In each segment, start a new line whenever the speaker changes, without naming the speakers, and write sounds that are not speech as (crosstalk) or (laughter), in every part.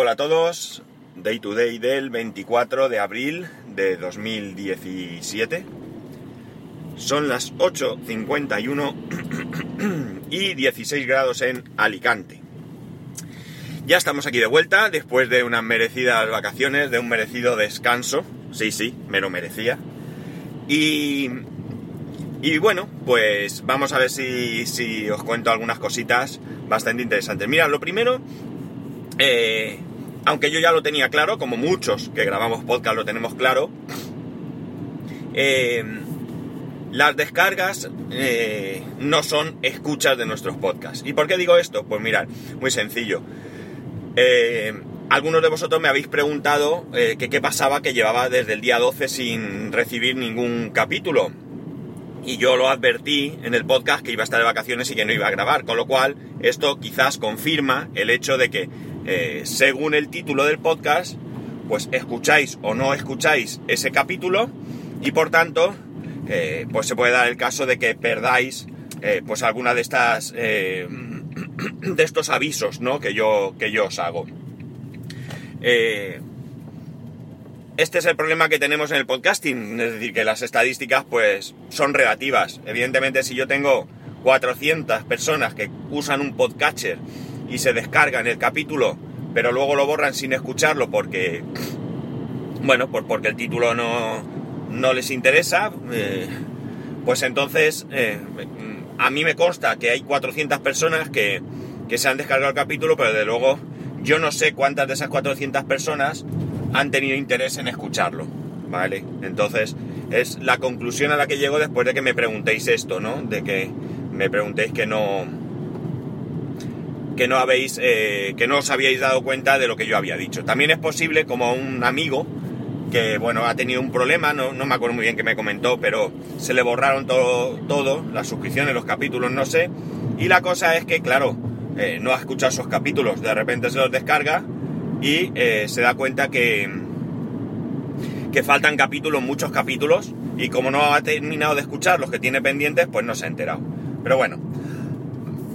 Hola a todos, Day to Day del 24 de abril de 2017. Son las 8.51 y 16 (clears throat) grados en Alicante. Ya estamos aquí de vuelta después de unas merecidas vacaciones, de un merecido descanso. Sí, sí, me lo merecía. Y, y bueno, pues vamos a ver si, si os cuento algunas cositas bastante interesantes. Mira, lo primero, eh, aunque yo ya lo tenía claro, como muchos que grabamos podcast lo tenemos claro, eh, las descargas eh, no son escuchas de nuestros podcasts. ¿Y por qué digo esto? Pues mirad, muy sencillo. algunos de vosotros me habéis preguntado qué pasaba que llevaba desde el día 12 sin recibir ningún capítulo y yo lo advertí en el podcast que iba a estar de vacaciones y que no iba a grabar, con lo cual esto quizás confirma el hecho de que eh, según el título del podcast, pues escucháis o no escucháis ese capítulo y por tanto, eh, pues se puede dar el caso de que perdáis eh, pues alguna de estas (clears throat) de estos avisos, ¿no? Que yo que yo os hago. este es el problema que tenemos en el podcasting, es decir, que las estadísticas pues son relativas. Evidentemente, si yo tengo 400 personas que usan un podcatcher y se descargan el capítulo, pero luego lo borran sin escucharlo porque, bueno, pues porque el título no, no les interesa, eh, pues entonces eh, a mí me consta que hay 400 personas que, que se han descargado el capítulo, pero de luego yo no sé cuántas de esas 400 personas han tenido interés en escucharlo, ¿vale? Entonces es la conclusión a la que llego después de que me preguntéis esto, ¿no? De que me preguntéis que no que no habéis, eh, que no os habíais dado cuenta de lo que yo había dicho. También es posible, como un amigo que, bueno, ha tenido un problema, no, me acuerdo muy bien qué me comentó, pero se le borraron todo, todo, las suscripciones, los capítulos, no sé. Y la cosa es que, claro, eh, no ha escuchado esos capítulos, de repente se los descarga y eh, se da cuenta que, que faltan capítulos, muchos capítulos, y como no ha terminado de escuchar los que tiene pendientes, pues no se ha enterado. Pero bueno.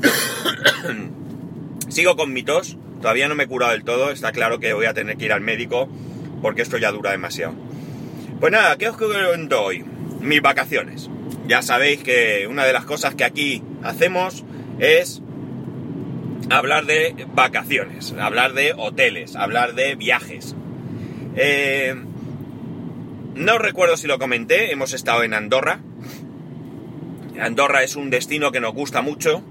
(coughs) Sigo con mi tos, todavía no me he curado del todo, está claro que voy a tener que ir al médico porque esto ya dura demasiado. Pues nada, ¿qué os cuento hoy? Mis vacaciones. Ya sabéis que una de las cosas que aquí hacemos es hablar de vacaciones, hablar de hoteles, hablar de viajes. Eh, no recuerdo si lo comenté, hemos estado en Andorra. Andorra es un destino que nos gusta mucho.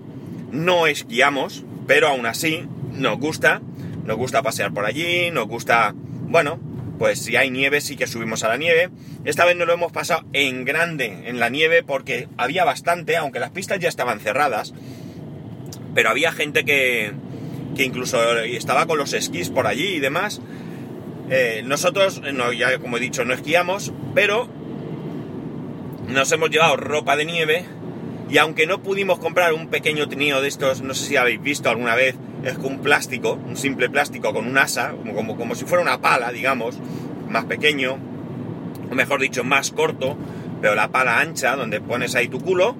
No esquiamos, pero aún así nos gusta, nos gusta pasear por allí, nos gusta, bueno, pues si hay nieve sí que subimos a la nieve. Esta vez no lo hemos pasado en grande en la nieve porque había bastante, aunque las pistas ya estaban cerradas, pero había gente que, que incluso estaba con los esquís por allí y demás. Eh, nosotros, no, ya como he dicho, no esquiamos, pero nos hemos llevado ropa de nieve y aunque no pudimos comprar un pequeño trineo de estos, no sé si habéis visto alguna vez, es un plástico, un simple plástico con un asa, como, como, si fuera una pala, digamos, más pequeño, o mejor dicho, más corto, pero la pala ancha, donde pones ahí tu culo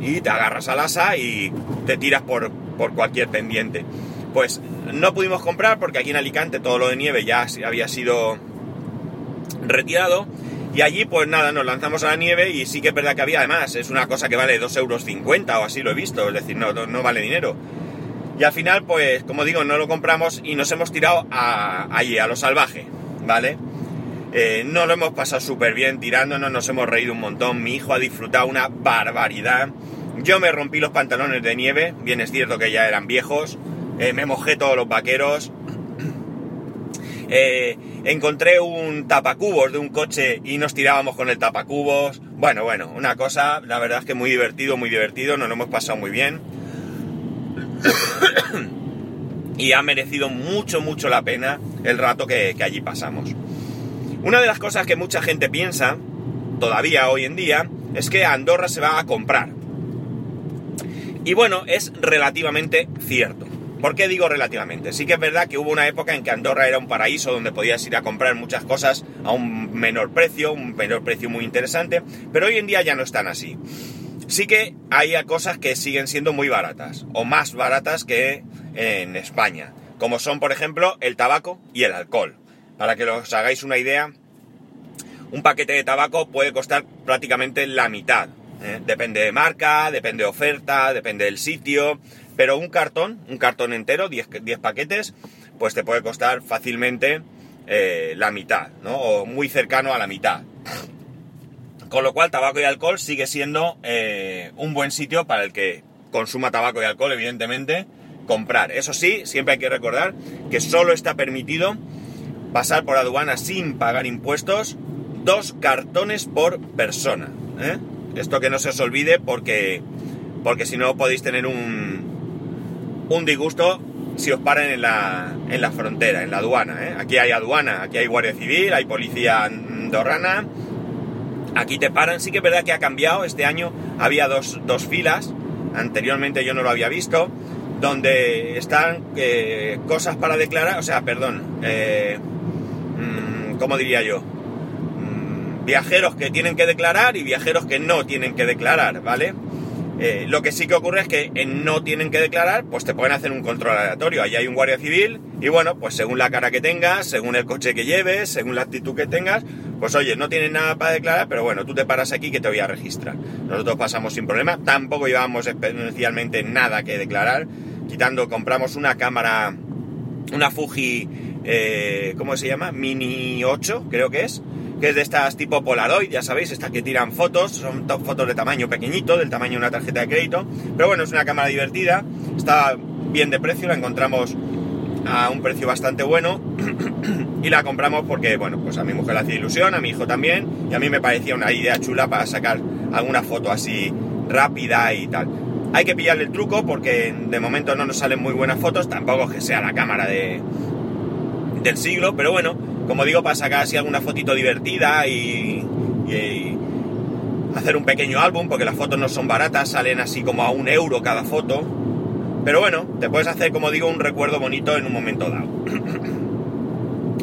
y te agarras al asa y te tiras por, por cualquier pendiente. Pues no pudimos comprar porque aquí en Alicante todo lo de nieve ya había sido retirado y allí, pues nada, nos lanzamos a la nieve y sí que es verdad que había, además, es una cosa que vale 2,50 euros o así lo he visto, es decir, no, no, vale dinero. Y al final, pues, como digo, no lo compramos y nos hemos tirado a, allí, a lo salvaje, ¿vale? Eh, no lo hemos pasado súper bien tirándonos, nos hemos reído un montón, mi hijo ha disfrutado una barbaridad. Yo me rompí los pantalones de nieve, bien es cierto que ya eran viejos, eh, me mojé todos los vaqueros, eh, encontré un tapacubos de un coche y nos tirábamos con el tapacubos. Bueno, bueno, una cosa, la verdad es que muy divertido, muy divertido, nos lo hemos pasado muy bien. (coughs) y ha merecido mucho, mucho la pena el rato que, que allí pasamos. Una de las cosas que mucha gente piensa, todavía hoy en día, es que Andorra se va a comprar. Y bueno, es relativamente cierto. ¿Por qué digo relativamente? Sí que es verdad que hubo una época en que Andorra era un paraíso donde podías ir a comprar muchas cosas a un menor precio, un menor precio muy interesante, pero hoy en día ya no están así. Sí que hay cosas que siguen siendo muy baratas, o más baratas que en España. como son, por ejemplo, el tabaco y el alcohol. Para que os hagáis una idea, un paquete de tabaco puede costar prácticamente la mitad. ¿eh? Depende de marca, depende de oferta, depende del sitio, pero un cartón, un cartón entero, 10, paquetes, pues te puede costar fácilmente eh, la mitad, ¿no? O muy cercano a la mitad. Con lo cual, tabaco y alcohol sigue siendo eh, un buen sitio para el que consuma tabaco y alcohol, evidentemente, comprar. Eso sí, siempre hay que recordar que solo está permitido pasar por aduana sin pagar impuestos dos cartones por persona. ¿eh? Esto que no se os olvide porque, porque si no podéis tener un, un disgusto si os paran en la, en la frontera, en la aduana. ¿eh? Aquí hay aduana, aquí hay guardia civil, hay policía andorrana. Aquí te paran, sí que es verdad que ha cambiado. Este año había dos, dos filas, anteriormente yo no lo había visto donde están eh, cosas para declarar, o sea, perdón, eh, mm, ¿cómo diría yo? Mm, viajeros que tienen que declarar y viajeros que no tienen que declarar, ¿vale? Eh, lo que sí que ocurre es que en no tienen que declarar, pues te pueden hacer un control aleatorio. Allí hay un guardia civil y bueno, pues según la cara que tengas, según el coche que lleves, según la actitud que tengas, pues oye, no tienes nada para declarar, pero bueno, tú te paras aquí que te voy a registrar. Nosotros pasamos sin problema, tampoco llevamos especialmente nada que declarar quitando, compramos una cámara, una Fuji, eh, ¿cómo se llama? Mini 8, creo que es, que es de estas tipo Polaroid, ya sabéis, estas que tiran fotos, son fotos de tamaño pequeñito, del tamaño de una tarjeta de crédito, pero bueno, es una cámara divertida, está bien de precio, la encontramos a un precio bastante bueno (clears throat) y la compramos porque, bueno, pues a mi mujer le hacía ilusión, a mi hijo también, y a mí me parecía una idea chula para sacar alguna foto así rápida y tal. Hay que pillarle el truco porque de momento no nos salen muy buenas fotos, tampoco que sea la cámara de, del siglo, pero bueno, como digo, para sacar así alguna fotito divertida y, hacer un pequeño álbum, porque las fotos no son baratas, salen así como a un euro cada foto. Pero bueno, te puedes hacer, como digo, un recuerdo bonito en un momento dado. (coughs)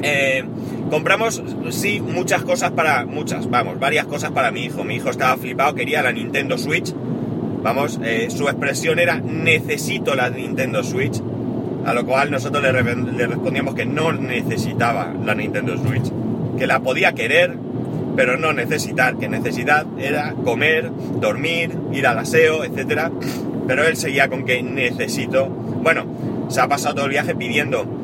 Eh, compramos, sí, muchas cosas para, muchas, vamos, varias cosas para mi hijo. Mi hijo estaba flipado, quería la Nintendo Switch Vamos, eh, su expresión era necesito la Nintendo Switch, a lo cual nosotros le, respondíamos que no necesitaba la Nintendo Switch, que la podía querer, pero no necesitar, que necesidad era comer, dormir, ir al aseo, etc. Pero él seguía con que necesito. Bueno, se ha pasado todo el viaje pidiendo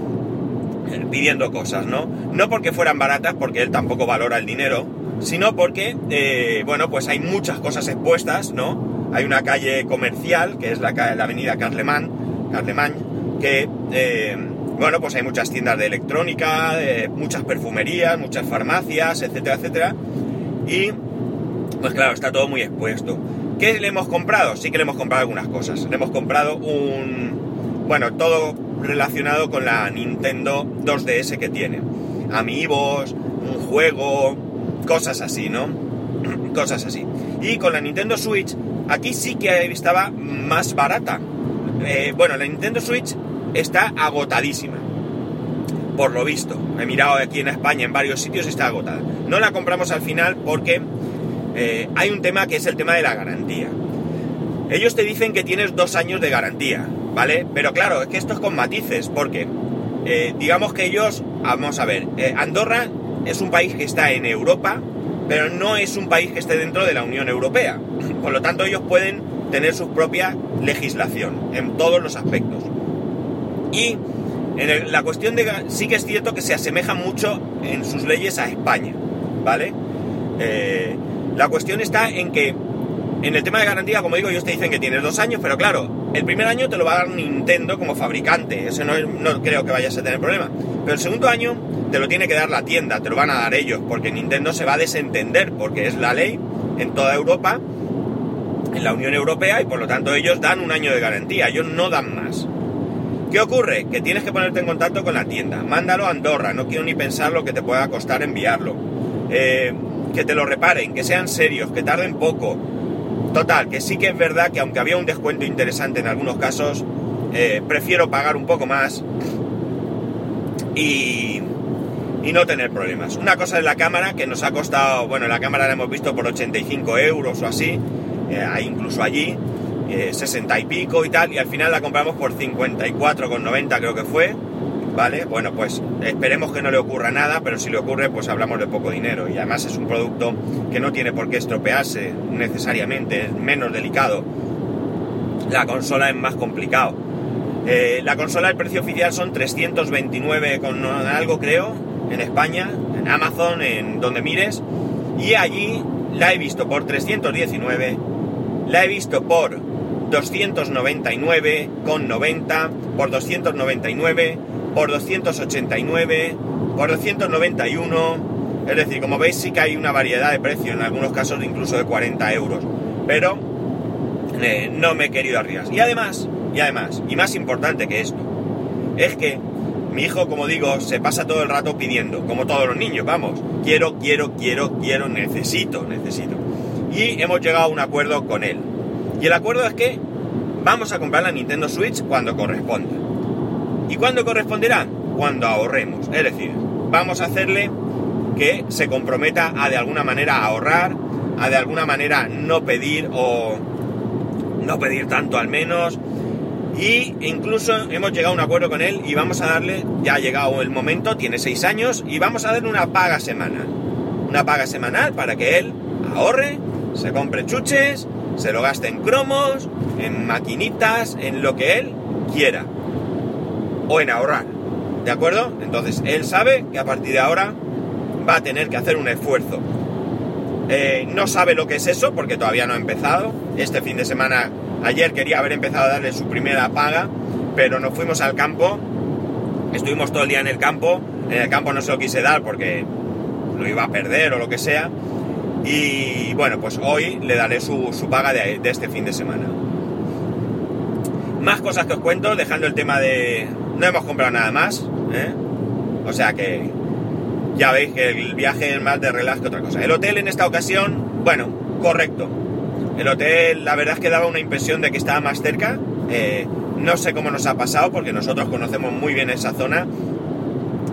pidiendo cosas, ¿no? No porque fueran baratas, porque él tampoco valora el dinero, sino porque, eh, bueno, pues hay muchas cosas expuestas, ¿no? hay una calle comercial, que es la, la avenida Carlemán, que, eh, bueno, pues hay muchas tiendas de electrónica, muchas perfumerías, muchas farmacias, etcétera, etcétera. Y, pues claro, está todo muy expuesto. ¿Qué le hemos comprado? Sí que le hemos comprado algunas cosas. Le hemos comprado un... Bueno, todo relacionado con la Nintendo 2DS que tiene. Amigos, un juego, cosas así, ¿no? (clears throat) cosas así. Y con la Nintendo Switch Aquí sí que estaba más barata. Eh, bueno, la Nintendo Switch está agotadísima. Por lo visto. He mirado aquí en España en varios sitios está agotada. No la compramos al final porque eh, hay un tema que es el tema de la garantía. Ellos te dicen que tienes dos años de garantía, ¿vale? Pero claro, es que esto es con matices, porque eh, digamos que ellos, vamos a ver, Andorra es un país que está en Europa, pero no es un país que esté dentro de la Unión Europea. Por lo tanto, ellos pueden tener su propia legislación en todos los aspectos. Y en la cuestión de... Sí que es cierto que se asemeja mucho en sus leyes a España, ¿vale? Eh, la cuestión está en que en el tema de garantía, como digo, ellos te dicen que tienes dos años, pero claro, el primer año te lo va a dar Nintendo como fabricante, eso no, no creo que vayas a tener problema. Pero el segundo año te lo tiene que dar la tienda, te lo van a dar ellos, porque Nintendo se va a desentender, porque es la ley en toda Europa, en la Unión Europea, y por lo tanto ellos dan un año de garantía, ellos no dan más. ¿Qué ocurre? Que tienes que ponerte en contacto con la tienda. Mándalo a Andorra, no quiero ni pensar lo que te pueda costar enviarlo. Eh, que te lo reparen, que sean serios, que tarden poco. Total, que sí que es verdad que aunque había un descuento interesante en algunos casos, eh, prefiero pagar un poco más y, no tener problemas. Una cosa es la cámara, que nos ha costado, bueno, la cámara la hemos visto por 85 euros o así, eh, incluso allí, 60 eh, y pico y tal, y al final la compramos por 54,90 creo que fue, ¿vale? Bueno, pues esperemos que no le ocurra nada, pero si le ocurre, pues hablamos de poco dinero. Y además es un producto que no tiene por qué estropearse necesariamente, es menos delicado. La consola es más complicado. Eh, la consola, el precio oficial son 329 con algo creo, en España, en Amazon, en donde mires. Y allí la he visto por 319, la he visto por 299,90, por 299, por 289, por 291. Es decir, como veis sí que hay una variedad de precios, en algunos casos incluso de 40 euros. Pero eh, no me he querido arriesgar. Y además, y además, y más importante que esto, es que mi hijo, como digo, se pasa todo el rato pidiendo, como todos los niños, vamos, quiero, quiero, quiero, quiero, necesito, necesito. Y hemos llegado a un acuerdo con él. Y el acuerdo es que vamos a comprar la Nintendo Switch cuando corresponda. ¿Y cuándo corresponderá? Cuando ahorremos. Es decir, vamos a hacerle que se comprometa a de alguna manera ahorrar, a de alguna manera no pedir o no pedir tanto al menos. Y incluso hemos llegado a un acuerdo con él y vamos a darle, ya ha llegado el momento, tiene seis años, y vamos a darle una paga semanal. Una paga semanal para que él ahorre, se compre chuches, se lo gaste en cromos, en maquinitas, en lo que él quiera. O en ahorrar. ¿De acuerdo? Entonces, él sabe que a partir de ahora va a tener que hacer un esfuerzo. Eh, no sabe lo que es eso porque todavía no ha empezado. Este fin de semana, ayer quería haber empezado a darle su primera paga, pero nos fuimos al campo. Estuvimos todo el día en el campo. En el campo no se lo quise dar porque lo iba a perder o lo que sea. Y bueno, pues hoy le daré su, paga de, este fin de semana. Más cosas que os cuento, dejando el tema de... No hemos comprado nada más, ¿eh? O sea que ya veis que el viaje es más de relax que otra cosa. El hotel en esta ocasión, bueno, correcto. El hotel, la verdad es que daba una impresión de que estaba más cerca. Eh, no sé cómo nos ha pasado, porque nosotros conocemos muy bien esa zona.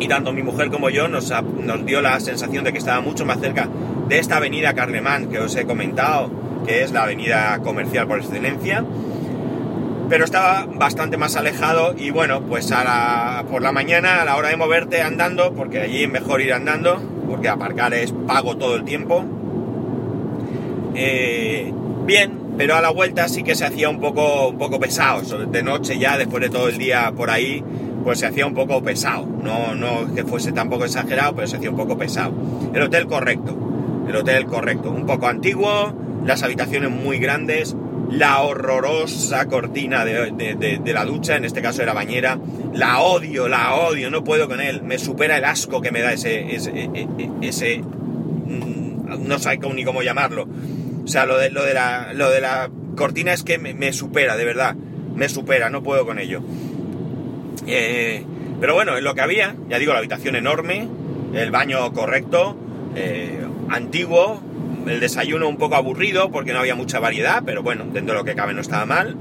Y tanto mi mujer como yo nos, nos dio la sensación de que estaba mucho más cerca de esta avenida Carlemán que os he comentado, que es la avenida comercial por excelencia, pero estaba bastante más alejado y bueno, pues por la mañana a la hora de moverte andando, porque allí es mejor ir andando, porque aparcar es pago todo el tiempo, eh, bien, pero a la vuelta sí que se hacía un poco, un poco pesado, de noche ya, después de todo el día por ahí, pues se hacía un poco pesado, no, no que fuese tampoco exagerado, pero se hacía un poco pesado. El hotel correcto, el hotel correcto. Un poco antiguo, las habitaciones muy grandes, la horrorosa cortina de, la ducha, en este caso era bañera, la odio, la odio, no puedo con él, me supera el asco que me da ese, ese, e, e, ese, mm, no sé ni cómo llamarlo. O sea, lo de, lo de, la, lo de la cortina es que me, supera, de verdad, me supera, no puedo con ello. Eh, pero bueno, es lo que había, ya digo, la habitación enorme, el baño correcto, eh, antiguo, el desayuno un poco aburrido porque no había mucha variedad, pero bueno, dentro de lo que cabe no estaba mal.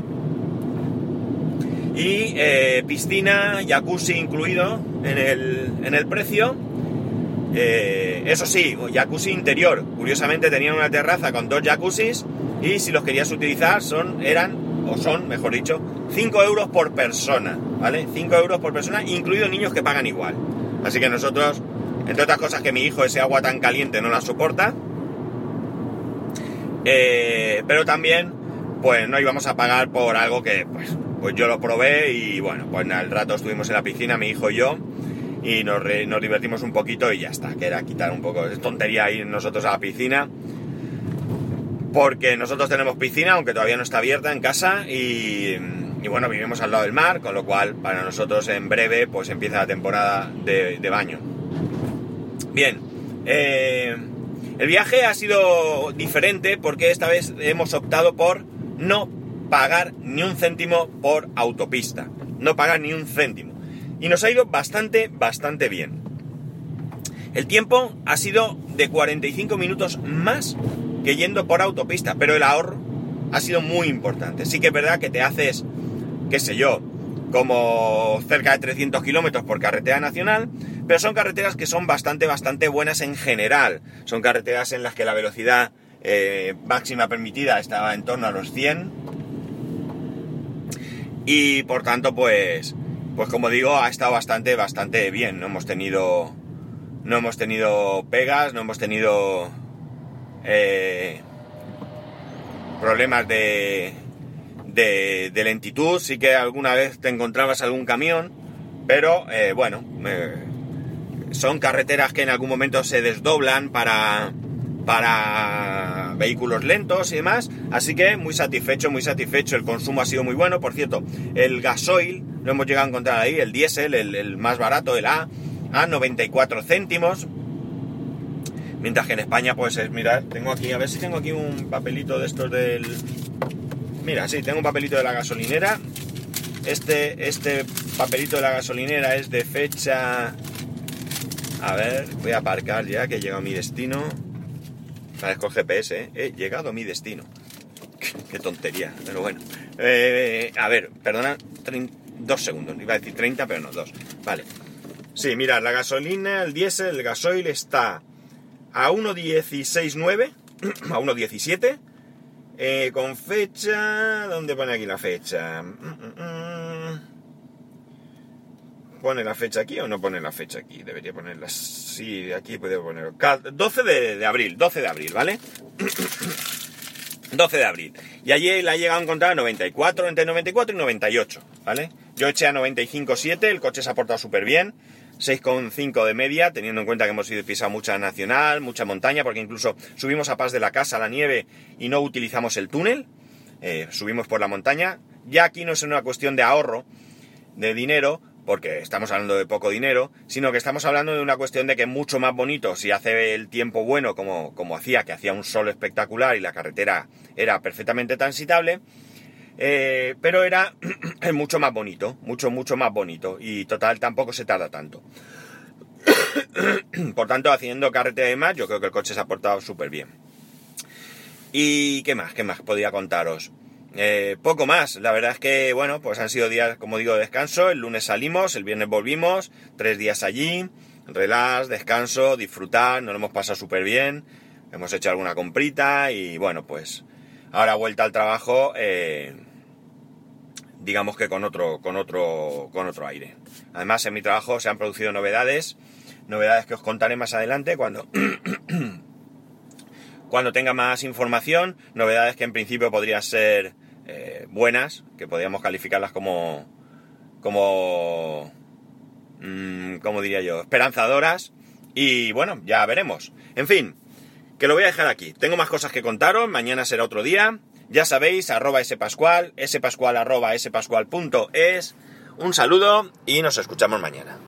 Y eh, piscina, jacuzzi incluido en el, en el precio. Eh, eso sí, jacuzzi interior. Curiosamente tenían una terraza con dos jacuzzis y si los querías utilizar son, eran, o son, mejor dicho, 5 euros por persona, ¿vale? 5 euros por persona, incluidos niños que pagan igual. Así que nosotros entre otras cosas que mi hijo ese agua tan caliente no la soporta. Eh, pero también, pues no íbamos a pagar por algo que, pues, pues yo lo probé y bueno, pues al rato estuvimos en la piscina, mi hijo y yo, y nos, divertimos un poquito y ya está, que era quitar un poco, es tontería ir nosotros a la piscina, porque nosotros tenemos piscina, aunque todavía no está abierta en casa, y, bueno, vivimos al lado del mar, con lo cual para nosotros en breve pues empieza la temporada de baño. Bien, eh, el viaje ha sido diferente porque esta vez hemos optado por no pagar ni un céntimo por autopista. No pagar ni un céntimo. Y nos ha ido bastante, bastante bien. El tiempo ha sido de 45 minutos más que yendo por autopista, pero el ahorro ha sido muy importante. Sí que es verdad que te haces, qué sé yo, como cerca de 300 kilómetros por carretera nacional, pero son carreteras que son bastante, bastante buenas en general. Son carreteras en las que la velocidad eh, máxima permitida estaba en torno a los 100 y por tanto pues pues como digo, ha estado bastante, bastante bien. No hemos tenido, no hemos tenido pegas, no hemos tenido eh, problemas de, de, lentitud. Sí que alguna vez te encontrabas algún camión, pero eh, bueno, son carreteras que en algún momento se desdoblan para, para vehículos lentos y demás. Así que muy satisfecho, muy satisfecho. El consumo ha sido muy bueno. Por cierto, el gasoil lo hemos llegado a encontrar ahí, el diésel, el, más barato, el A, a 94 céntimos. Mientras que en España, pues es, mirad, tengo aquí, a ver si tengo aquí un papelito de estos del... Mira, sí, tengo un papelito de la gasolinera. Este, este papelito de la gasolinera es de fecha... A ver, voy a aparcar ya que llega a mi destino. Parezco el GPS, ¿eh? He llegado a mi destino. Qué tontería, pero bueno. Eh, a ver, perdona, dos segundos. Iba a decir 30, pero no, dos. Vale. Sí, mira, la gasolina, el diésel, el gasoil está a 1.16.9, (clears throat) a 1.17, eh, con fecha... ¿Dónde pone aquí la fecha? Mm, mm, mm. ¿Pone la fecha aquí o no pone la fecha aquí? Debería ponerla... Sí, aquí puede poner... 12 de, abril, 12 de abril, ¿vale? (clears throat) 12 de abril. Y allí la he llegado a encontrar a 94, entre 94 y 98, ¿vale? Yo eché a 95.7, el coche se ha portado súper bien. 6,5 de media, teniendo en cuenta que hemos ido pisado mucha nacional, mucha montaña, porque incluso subimos a Paz de la Casa, a la nieve, y no utilizamos el túnel, eh, subimos por la montaña. Ya aquí no es una cuestión de ahorro de dinero, porque estamos hablando de poco dinero, sino que estamos hablando de una cuestión de que es mucho más bonito si hace el tiempo bueno como, como hacía, que hacía un sol espectacular y la carretera era perfectamente transitable, eh, pero era (clears throat) mucho más bonito, mucho, mucho más bonito. Y total, tampoco se tarda tanto. (clears throat) Por tanto, haciendo carretera de más, yo creo que el coche se ha portado súper bien. ¿Y qué más? ¿Qué más podía contaros? Eh, poco más, la verdad es que, bueno, pues han sido días, como digo, de descanso. El lunes salimos, el viernes volvimos, tres días allí, relax, descanso, disfrutar, nos lo hemos pasado súper bien. Hemos hecho alguna comprita y, bueno, pues ahora vuelta al trabajo, eh, digamos que con otro, con otro, con otro aire. Además, en mi trabajo se han producido novedades, novedades que os contaré más adelante cuando, (coughs) cuando tenga más información, novedades que en principio podrían ser buenas, que podríamos calificarlas como, como, mm, como diría yo, esperanzadoras. Y bueno, ya veremos. En fin, que lo voy a dejar aquí. Tengo más cosas que contaros, mañana será otro día. Ya sabéis, arroba spascual, spascual arroba spascual punto es. Un saludo y nos escuchamos mañana.